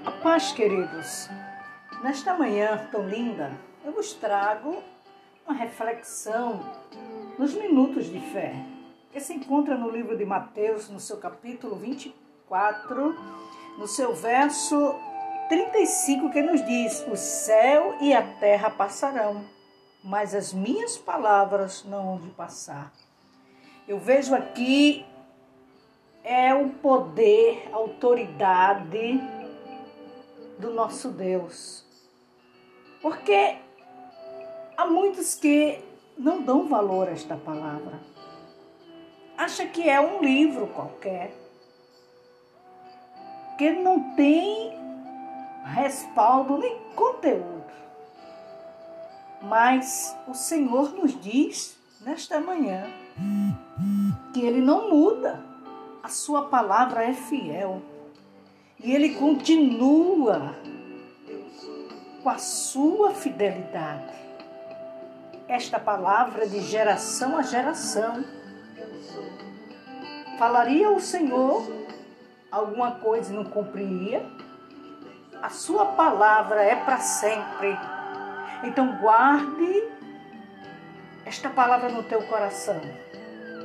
A paz, queridos. Nesta manhã tão linda, eu vos trago uma reflexão nos minutos de fé, que se encontra no livro de Mateus, no seu capítulo 24, no seu verso 35, que nos diz: O céu e a terra passarão, mas as minhas palavras não vão de passar. Eu vejo aqui é o poder, a autoridade do nosso Deus. Porque há muitos que não dão valor a esta palavra. Acha que é um livro qualquer. Que não tem respaldo nem conteúdo. Mas o Senhor nos diz nesta manhã que ele não muda. A sua palavra é fiel. E ele continua com a sua fidelidade. Esta palavra de geração a geração. Falaria o Senhor alguma coisa e não cumpriria? A sua palavra é para sempre. Então guarde esta palavra no teu coração.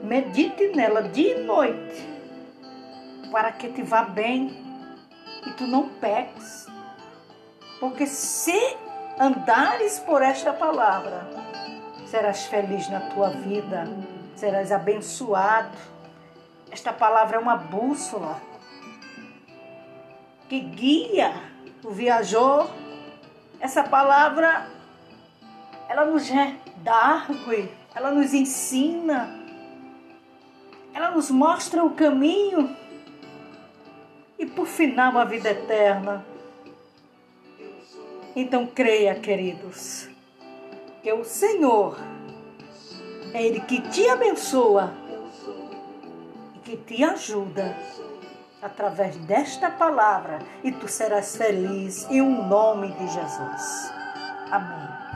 Medite nela dia e noite, para que te vá bem e tu não peques. Porque se andares por esta palavra, serás feliz na tua vida, serás abençoado. Esta palavra é uma bússola que guia o viajor. Essa palavra, ela nos redargue, ela nos ensina, ela nos mostra o caminho por final a vida eterna. Então creia, queridos, que o Senhor é Ele que te abençoa e que te ajuda através desta palavra e tu serás feliz em um nome de Jesus. Amém.